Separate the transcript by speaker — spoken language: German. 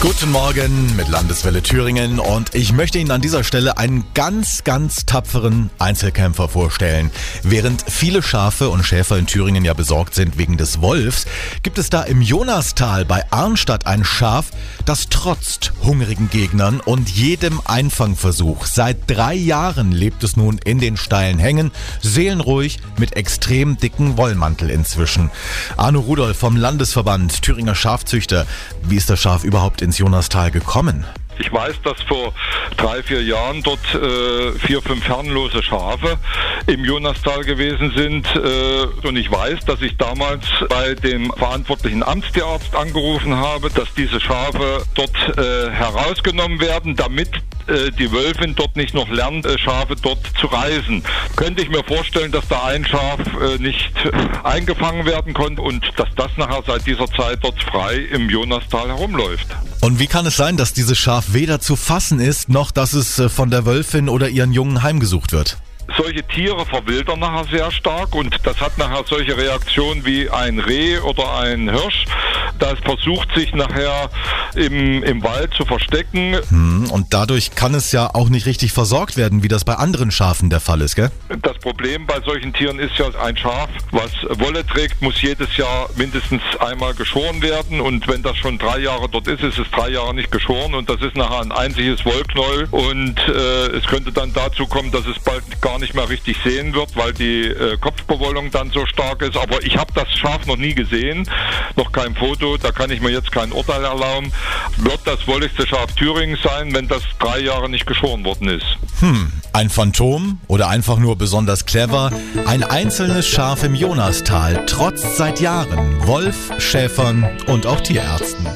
Speaker 1: Guten Morgen mit Landeswelle Thüringen und ich möchte Ihnen an dieser Stelle einen ganz, ganz tapferen Einzelkämpfer vorstellen. Während viele Schafe und Schäfer in Thüringen ja besorgt sind wegen des Wolfs, gibt es da im Jonastal bei Arnstadt ein Schaf, das trotzt hungrigen Gegnern und jedem Einfangversuch. Seit drei Jahren lebt es nun in den steilen Hängen, seelenruhig mit extrem dicken Wollmantel inzwischen. Arno Rudolf vom Landesverband Thüringer Schafzüchter. Wie ist das Schaf überhaupt ins Jonastal gekommen?
Speaker 2: Ich weiß, dass vor drei, vier Jahren dort äh, vier, fünf herrenlose Schafe im Jonastal gewesen sind. Äh, und ich weiß, dass ich damals bei dem verantwortlichen Amtstierarzt angerufen habe, dass diese Schafe dort äh, herausgenommen werden, damit äh, die Wölfin dort nicht noch lernt, äh, Schafe dort zu reisen. Könnte ich mir vorstellen, dass da ein Schaf äh, nicht eingefangen werden konnte und dass das nachher seit dieser Zeit dort frei im Jonastal herumläuft.
Speaker 1: Und wie kann es sein, dass dieses Schaf weder zu fassen ist, noch dass es von der Wölfin oder ihren Jungen heimgesucht wird?
Speaker 2: solche Tiere verwildern nachher sehr stark und das hat nachher solche Reaktionen wie ein Reh oder ein Hirsch. Das versucht sich nachher im, im Wald zu verstecken.
Speaker 1: Hm, und dadurch kann es ja auch nicht richtig versorgt werden, wie das bei anderen Schafen der Fall ist, gell?
Speaker 2: Das Problem bei solchen Tieren ist ja, ein Schaf, was Wolle trägt, muss jedes Jahr mindestens einmal geschoren werden. Und wenn das schon drei Jahre dort ist, ist es drei Jahre nicht geschoren und das ist nachher ein einziges Wollknäuel. Und äh, es könnte dann dazu kommen, dass es bald gar nicht mehr richtig sehen wird, weil die äh, Kopfbewollung dann so stark ist. Aber ich habe das Schaf noch nie gesehen, noch kein Foto, da kann ich mir jetzt kein Urteil erlauben. Wird das wolligste Schaf Thüringen sein, wenn das drei Jahre nicht geschoren worden ist?
Speaker 1: Hm, ein Phantom oder einfach nur besonders clever? Ein einzelnes Schaf im Jonastal trotzt seit Jahren Wolf, Schäfern und auch Tierärzten.